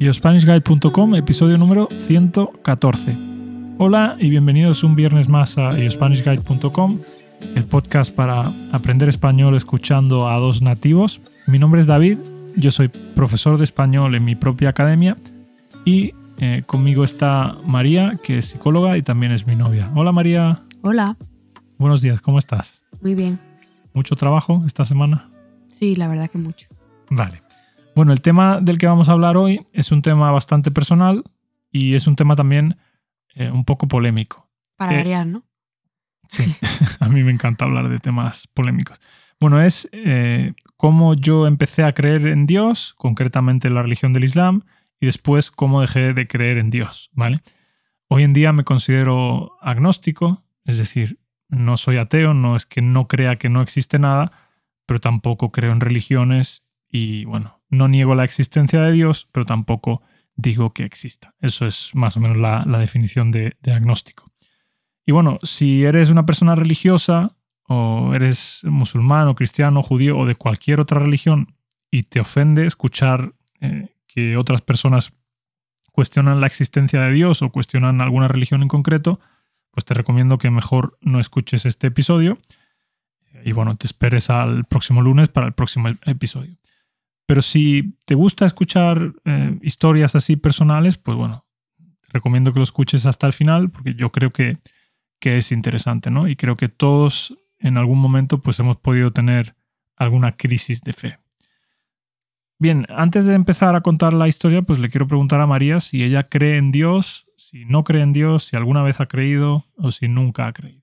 iospanishguide.com, episodio número 114. Hola y bienvenidos un viernes más a iospanishguide.com, el podcast para aprender español escuchando a dos nativos. Mi nombre es David, yo soy profesor de español en mi propia academia y eh, conmigo está María, que es psicóloga y también es mi novia. Hola María. Hola. Buenos días, ¿cómo estás? Muy bien. ¿Mucho trabajo esta semana? Sí, la verdad que mucho. Vale. Bueno, el tema del que vamos a hablar hoy es un tema bastante personal y es un tema también eh, un poco polémico. Para Eh, variar, ¿no? Sí, a mí me encanta hablar de temas polémicos. Bueno, es eh, cómo yo empecé a creer en Dios, concretamente en la religión del Islam, y después cómo dejé de creer en Dios, ¿vale? Hoy en día me considero agnóstico, es decir, no soy ateo, no es que no crea que no existe nada, pero tampoco creo en religiones y, bueno, no niego la existencia de Dios, pero tampoco digo que exista. Eso es más o menos la, definición de, de agnóstico. Y bueno, si eres una persona religiosa o eres musulmán o cristiano, judío o de cualquier otra religión y te ofende escuchar eh, que otras personas cuestionan la existencia de Dios o cuestionan alguna religión en concreto, pues te recomiendo que mejor no escuches este episodio y bueno, te esperes al próximo lunes para el próximo episodio. Pero si te gusta escuchar eh, historias así personales, pues bueno, recomiendo que lo escuches hasta el final porque yo creo que, que es interesante, ¿no? Y creo que todos en algún momento pues hemos podido tener alguna crisis de fe. Bien, antes de empezar a contar la historia, pues le quiero preguntar a María si ella cree en Dios, si no cree en Dios, si alguna vez ha creído o si nunca ha creído.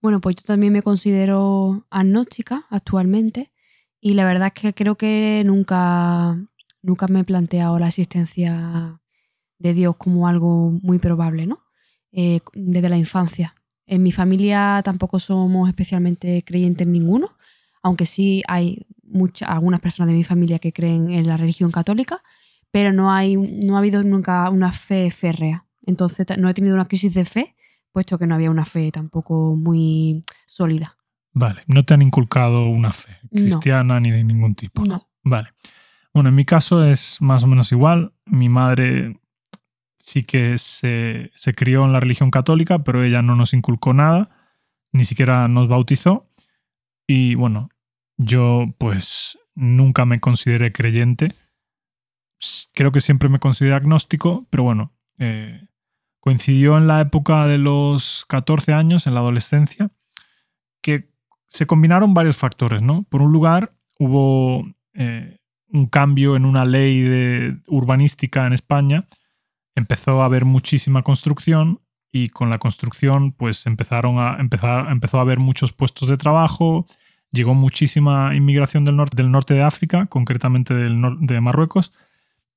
Bueno, pues yo también me considero agnóstica actualmente y la verdad es que creo que nunca, nunca me he planteado la existencia de Dios como algo muy probable, ¿no? Eh, desde la infancia. En mi familia tampoco somos especialmente creyentes ninguno, aunque sí hay muchas, algunas personas de mi familia que creen en la religión católica, pero no, hay, no ha habido nunca una fe férrea. Entonces no he tenido una crisis de fe, puesto que no había una fe tampoco muy sólida. Vale, no te han inculcado una fe No. cristiana ni de ningún tipo. No. Vale. Bueno, en mi caso es más o menos igual. Mi madre sí que se, se crió en la religión católica, pero ella no nos inculcó nada, ni siquiera nos bautizó. Y bueno, yo pues nunca me consideré creyente. Creo que siempre me consideré agnóstico, pero bueno, eh, coincidió en la época de los 14 años, en la adolescencia, que se combinaron varios factores, ¿no? Por un lugar, hubo eh, un cambio en una ley de urbanística en España. Empezó a haber muchísima construcción y con la construcción, pues empezaron a empezar, empezó a haber muchos puestos de trabajo. Llegó muchísima inmigración del, norte del norte de África, concretamente del nor- de Marruecos.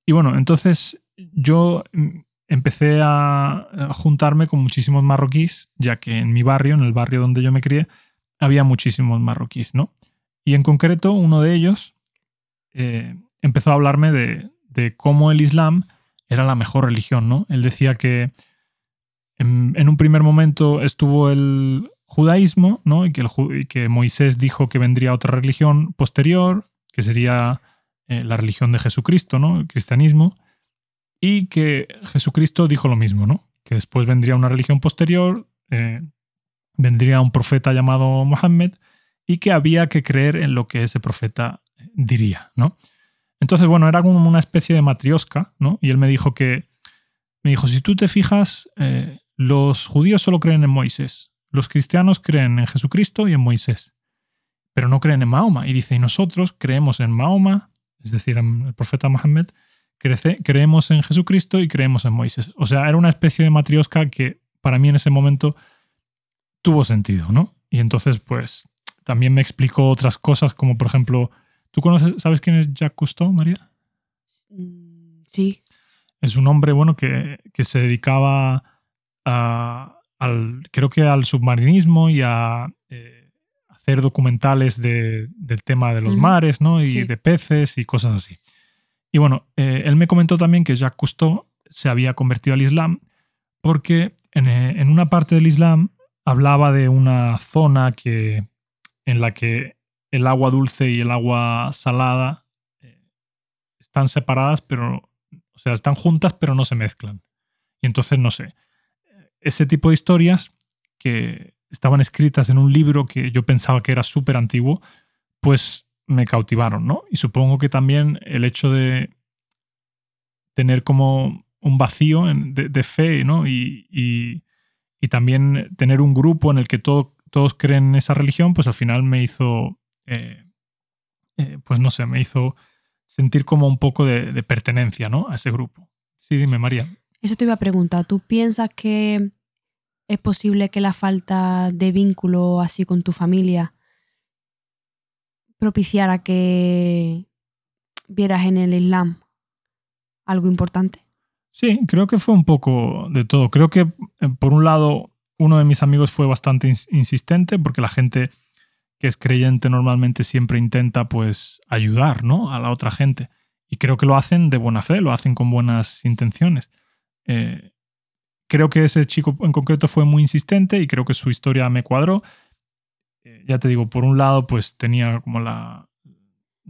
Y bueno, entonces yo mm, empecé a a juntarme con muchísimos marroquíes, ya que en mi barrio, en el barrio donde yo me crié, había muchísimos marroquíes, ¿no? Y en concreto, uno de ellos eh, empezó a hablarme de, cómo el Islam era la mejor religión, ¿no? Él decía que en, un primer momento estuvo el judaísmo, ¿no? Y que Moisés dijo que vendría otra religión posterior, que sería eh, la religión de Jesucristo, ¿no? El cristianismo. Y que Jesucristo dijo lo mismo, ¿no? Que después vendría una religión posterior, eh, vendría un profeta llamado Mohammed y que había que creer en lo que ese profeta diría, ¿no? Entonces, bueno, era como una especie de matriosca, ¿no? Y él me dijo que, me dijo, si tú te fijas, eh, los judíos solo creen en Moisés, los cristianos creen en Jesucristo y en Moisés, pero no creen en Mahoma. Y dice, y nosotros creemos en Mahoma, es decir, en el profeta Mohammed, creemos en Jesucristo y creemos en Moisés. O sea, era una especie de matriosca que para mí en ese momento tuvo sentido, ¿no? Y entonces, pues, también me explicó otras cosas, como por ejemplo, ¿tú conoces, sabes quién es Jacques Cousteau, María? Mm, Sí, Es un hombre, bueno, que, que se dedicaba a, al, creo que al submarinismo y a eh, hacer documentales de- del tema de los mares, ¿no? Y Sí. de peces y cosas así. Y bueno, eh, él me comentó también que Jacques Cousteau se había convertido al Islam porque en, eh, en una parte del Islam hablaba de una zona que, en la que el agua dulce y el agua salada eh, están separadas, pero O sea, están juntas pero no se mezclan. Y entonces, no sé, ese tipo de historias que estaban escritas en un libro que yo pensaba que era súper antiguo, pues me cautivaron, ¿no? Y supongo que también el hecho de tener como un vacío de, fe, ¿no? Y, también tener un grupo en el que todos creen en esa religión, pues al final me hizo, eh, eh, pues no sé, me hizo sentir como un poco de, de, pertenencia, ¿no? A ese grupo. Sí, dime, María. Eso te iba a preguntar. ¿Tú piensas que es posible que la falta de vínculo así con tu familia propiciara que vieras en el Islam algo importante? Sí, creo que fue un poco de todo. Creo que, eh, por un lado, uno de mis amigos fue bastante insistente porque la gente que es creyente normalmente siempre intenta pues ayudar ¿no? a la otra gente. Y creo que lo hacen de buena fe, lo hacen con buenas intenciones. Eh, creo que ese chico en concreto fue muy insistente y creo que su historia me cuadró. Eh, ya te digo, por un lado, pues tenía como la,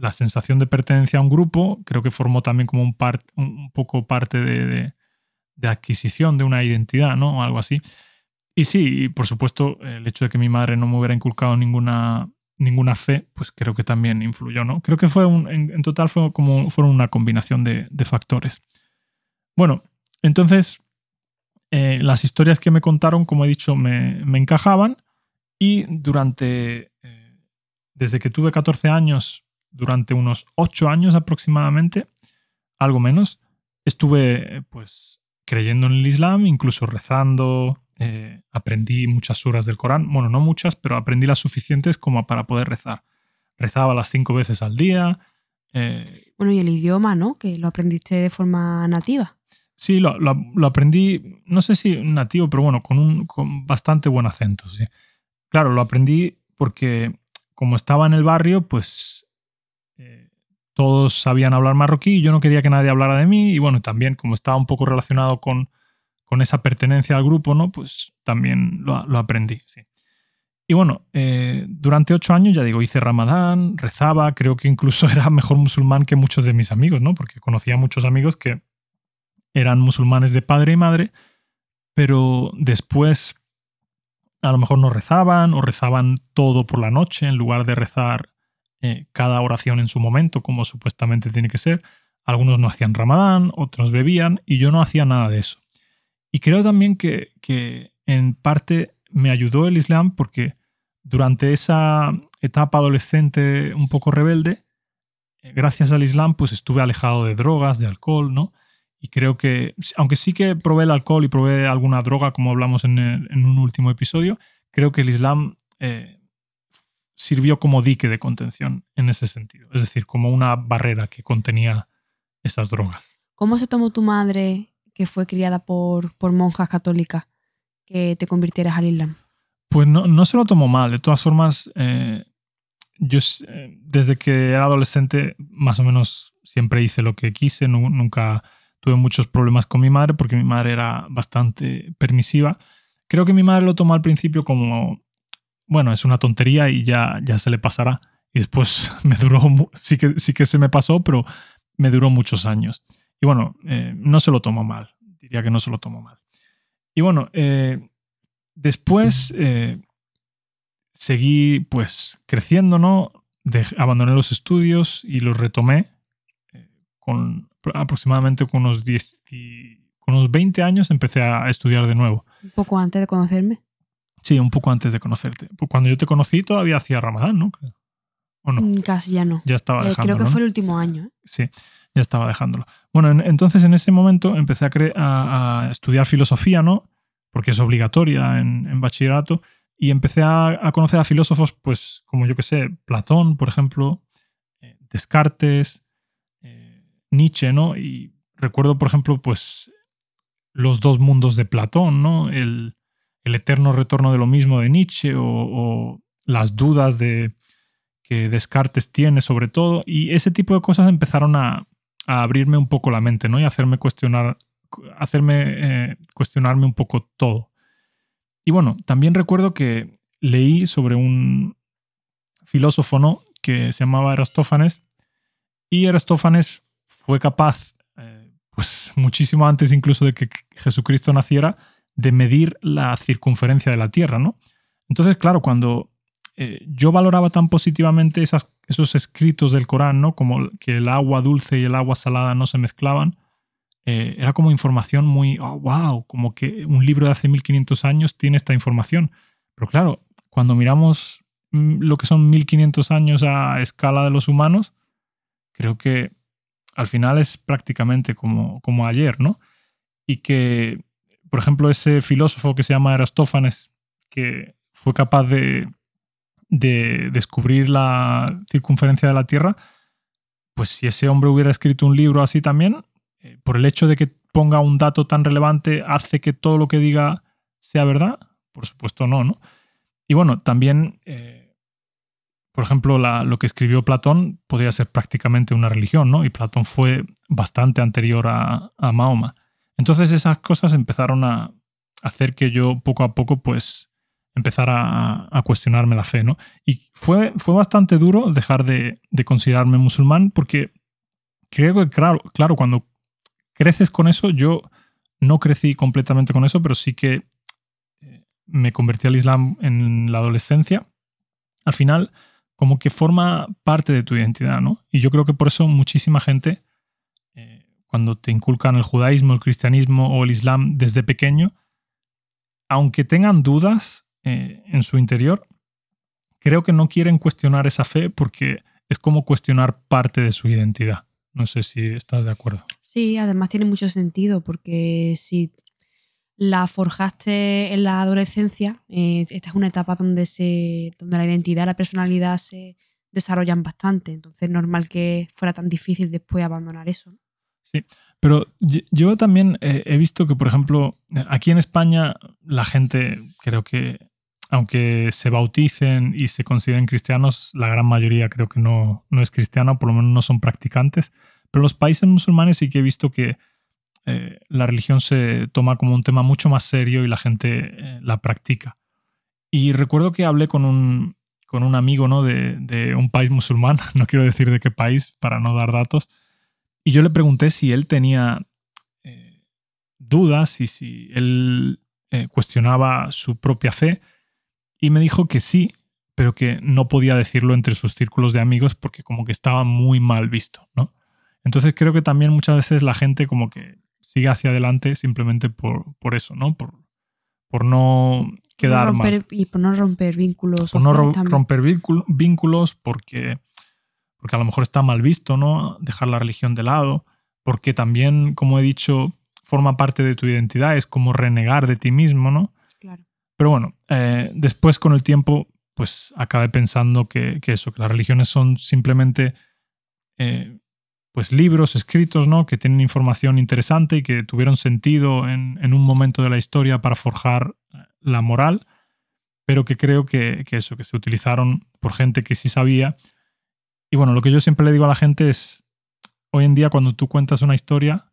la sensación de pertenencia a un grupo, creo que formó también como un, un poco parte de, de, adquisición de una identidad, ¿no? Algo así. Y sí, por supuesto, el hecho de que mi madre no me hubiera inculcado ninguna, ninguna fe, pues creo que también influyó, ¿no? Creo que fue un, en, total fue como, fueron una combinación de, factores. Bueno, entonces, eh, las historias que me contaron, como he dicho, me, encajaban y durante, eh, desde que tuve 14 años, durante unos 8 años aproximadamente, algo menos, estuve pues creyendo en el Islam, incluso rezando, eh, aprendí muchas suras del Corán, bueno, no muchas, pero aprendí las suficientes como para poder rezar. Rezaba las cinco veces al día. bueno, y el idioma, ¿no? Que lo aprendiste de forma nativa. Sí, lo, aprendí, no sé si nativo, pero bueno, con un con bastante buen acento. Sí. Claro, lo aprendí porque como estaba en el barrio, pues eh, todos sabían hablar marroquí y yo no quería que nadie hablara de mí. Y bueno, también como estaba un poco relacionado con, con esa pertenencia al grupo, ¿no? Pues también lo, aprendí, sí. Y bueno, eh, durante ocho años, ya digo, hice ramadán, rezaba, creo que incluso era mejor musulmán que muchos de mis amigos, ¿no? Porque conocía muchos amigos que eran musulmanes de padre y madre, pero después a lo mejor no rezaban o rezaban todo por la noche en lugar de rezar eh, cada oración en su momento, como supuestamente tiene que ser. Algunos no hacían ramadán, otros bebían y yo no hacía nada de eso. Y creo también que, que en parte me ayudó el Islam porque durante esa etapa adolescente un poco rebelde, eh, gracias al Islam, pues estuve alejado de drogas, de alcohol, ¿no? Y creo que, aunque sí que probé el alcohol y probé alguna droga, como hablamos en, un último episodio, creo que el Islam eh, sirvió como dique de contención en ese sentido. Es decir, como una barrera que contenía esas drogas. ¿Cómo se tomó tu madre, que fue criada por, por monjas católicas, que te convirtieras al Islam? Pues no, no se lo tomó mal. De todas formas, eh, yo eh, desde que era adolescente, más o menos siempre hice lo que quise, nunca tuve muchos problemas con mi madre porque mi madre era bastante permisiva. Creo que mi madre lo tomó al principio como, bueno, es una tontería y ya, ya se le pasará. Y después me duró, sí que, sí que se me pasó, pero me duró muchos años. Y bueno, eh, no se lo tomó mal, diría que no se lo tomó mal. Y bueno, eh, después eh, seguí pues creciendo, ¿no? abandoné los estudios y los retomé con aproximadamente con unos, 10 con unos 20 años empecé a estudiar de nuevo. ¿Un poco antes de conocerme? Sí, un poco antes de conocerte. Pues cuando yo te conocí todavía hacía Ramadán, ¿no? ¿O no? Mm, casi ya no. Ya estaba eh, Creo que fue el último año. ¿eh? Sí, ya estaba dejándolo. Bueno, entonces en ese momento empecé a, a, estudiar filosofía, ¿no? Porque es obligatoria en, bachillerato. Y empecé a, conocer a filósofos, pues, como yo que sé, Platón, por ejemplo, eh, Descartes, Nietzsche, ¿no? Y recuerdo, por ejemplo, pues los dos mundos de Platón, ¿no? El, eterno retorno de lo mismo de Nietzsche o, las dudas de que Descartes tiene sobre todo. Y ese tipo de cosas empezaron a, abrirme un poco la mente, ¿no? Y hacerme cuestionar, hacerme eh, cuestionarme un poco todo. Y bueno, también recuerdo que leí sobre un filósofo, ¿no? Que se llamaba Aristófanes. Y Aristófanes fue capaz, eh, pues muchísimo antes incluso de que Jesucristo naciera, de medir la circunferencia de la Tierra, ¿no? Entonces, claro, cuando eh, yo valoraba tan positivamente esos escritos del Corán, ¿no? Como que el agua dulce y el agua salada no se mezclaban, eh, era como información muy, oh, wow, como que un libro de hace 1500 años tiene esta información. Pero claro, cuando miramos mm, lo que son 1500 años a escala de los humanos, creo que al final es prácticamente como, como ayer, ¿no? Y que, por ejemplo, ese filósofo que se llama Arastófanes, que fue capaz de, de descubrir la circunferencia de la Tierra, pues si ese hombre hubiera escrito un libro así también, eh, por el hecho de que ponga un dato tan relevante, hace que todo lo que diga sea verdad? Por supuesto no, ¿no? Y bueno, también, eh, por ejemplo, lo que escribió Platón podría ser prácticamente una religión, ¿no? Y Platón fue bastante anterior a, Mahoma. Entonces esas cosas empezaron a hacer que yo poco a poco, pues, empezara a, cuestionarme la fe, ¿no? Y fue, fue bastante duro dejar de, de considerarme musulmán porque creo que, claro, claro, cuando creces con eso. Yo no crecí completamente con eso, pero sí que eh, me convertí al Islam en la adolescencia. Al final, como que forma parte de tu identidad, ¿no? Y yo creo que por eso muchísima gente, eh, cuando te inculcan el judaísmo, el cristianismo o el islam desde pequeño, aunque tengan dudas eh, en su interior, creo que no quieren cuestionar esa fe porque es como cuestionar parte de su identidad. No sé si estás de acuerdo. Sí, además tiene mucho sentido porque si la forjaste en la adolescencia, eh, esta es una etapa donde, se, donde la identidad la personalidad se desarrollan bastante. Entonces es normal que fuera tan difícil después abandonar eso. Sí, pero yo también he visto que, por ejemplo, aquí en España la gente creo que, aunque se bauticen y se consideren cristianos, la gran mayoría creo que no, no es cristiana, por lo menos no son practicantes. Pero los países musulmanes sí que he visto que eh, la religión se toma como un tema mucho más serio y la gente eh, la practica. Y recuerdo que hablé con un, con un amigo ¿no? de, un país musulmán, no quiero decir de qué país para no dar datos, y yo le pregunté si él tenía eh, dudas y si él cuestionaba su propia fe, y me dijo que sí, pero que no podía decirlo entre sus círculos de amigos porque como que estaba muy mal visto, ¿no? Entonces creo que también muchas veces la gente como que sigue hacia adelante simplemente por, por eso, ¿no? Por, por no quedar mal. Y por no romper vínculos. Por no romper vínculos porque, porque a lo mejor está mal visto, ¿no? Dejar la religión de lado. Porque también, como he dicho, forma parte de tu identidad, es como renegar de ti mismo, ¿no? Claro. Pero bueno, eh, después con el tiempo, pues acabé pensando que, eso, que las religiones son simplemente eh, pues libros escritos, ¿no? Que tienen información interesante y que tuvieron sentido en, un momento de la historia para forjar eh, la moral, pero que creo que, eso, que se utilizaron por gente que sí sabía. Y bueno, lo que yo siempre le digo a la gente es, hoy en día cuando tú cuentas una historia,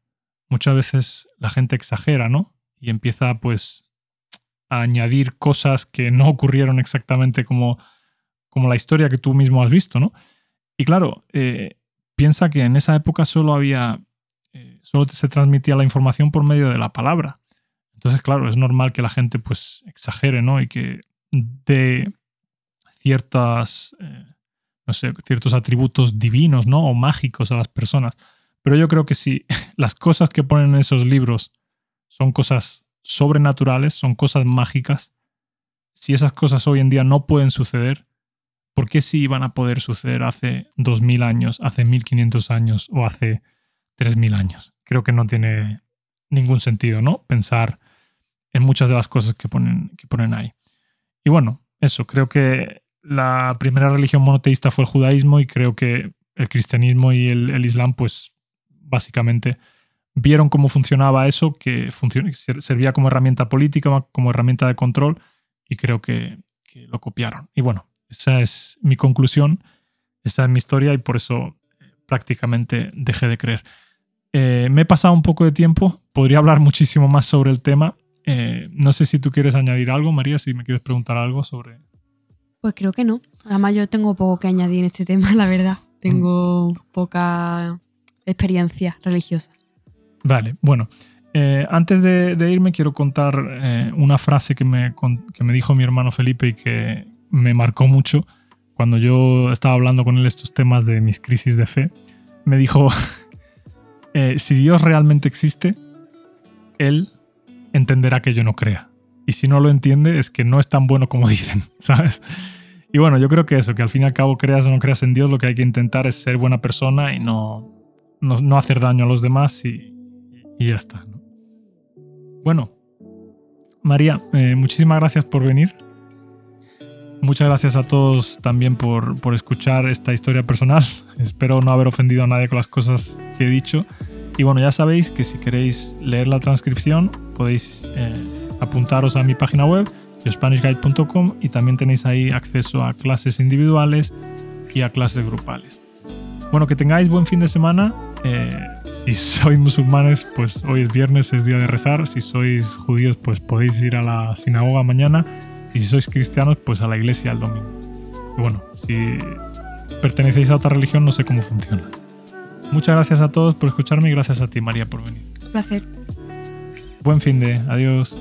muchas veces la gente exagera, ¿no? Y empieza pues a añadir cosas que no ocurrieron exactamente como, como la historia que tú mismo has visto, ¿no? Y claro, eh, piensa que en esa época solo había, eh, solo se transmitía la información por medio de la palabra. Entonces, claro, es normal que la gente pues exagere, ¿no? Y que dé ciertas, eh, no sé, ciertos atributos divinos, ¿no? O mágicos a las personas. Pero yo creo que si las cosas que ponen en esos libros son cosas sobrenaturales, son cosas mágicas, si esas cosas hoy en día no pueden suceder, ¿Por qué sí iban a poder suceder hace 2000 años, hace 1500 años o hace 3000 años? Creo que no tiene ningún sentido, ¿no? Pensar en muchas de las cosas que ponen, que ponen ahí. Y bueno, eso, creo que la primera religión monoteísta fue el judaísmo y creo que el cristianismo y el, islam, pues básicamente vieron cómo funcionaba eso, que servía como herramienta política, como herramienta de control, y creo que, que lo copiaron. Y bueno, esa es mi conclusión, esa es mi historia y por eso eh, prácticamente dejé de creer. Eh, me he pasado un poco de tiempo, podría hablar muchísimo más sobre el tema. Eh, no sé si tú quieres añadir algo, María, si me quieres preguntar algo sobre... Pues creo que no. Además yo tengo poco que añadir en este tema, la verdad. Tengo poca experiencia religiosa. Vale, bueno. Eh, antes de, irme quiero contar eh, una frase que me, que me dijo mi hermano Felipe y que me marcó mucho cuando yo estaba hablando con él estos temas de mis crisis de fe. Me dijo, eh, si Dios realmente existe, Él entenderá que yo no crea. Y si no lo entiende, es que no es tan bueno como dicen, ¿sabes? Y bueno, yo creo que eso, que al fin y al cabo creas o no creas en Dios, lo que hay que intentar es ser buena persona y no, no, hacer daño a los demás y, y ya está. Bueno, María, eh, muchísimas gracias por venir. Muchas gracias a todos también por, por, escuchar esta historia personal. Espero no haber ofendido a nadie con las cosas que he dicho. Y bueno, ya sabéis que si queréis leer la transcripción podéis eh, apuntaros a mi página web, spanishguide.com, y también tenéis ahí acceso a clases individuales y a clases grupales. Bueno, que tengáis buen fin de semana. Eh, si sois musulmanes, pues hoy es viernes, es día de rezar. Si sois judíos, pues podéis ir a la sinagoga mañana. Y si sois cristianos, pues a la iglesia el domingo. Y bueno, si pertenecéis a otra religión, no sé cómo funciona. Muchas gracias a todos por escucharme y gracias a ti, María, por venir. placer. Buen fin de. Adiós.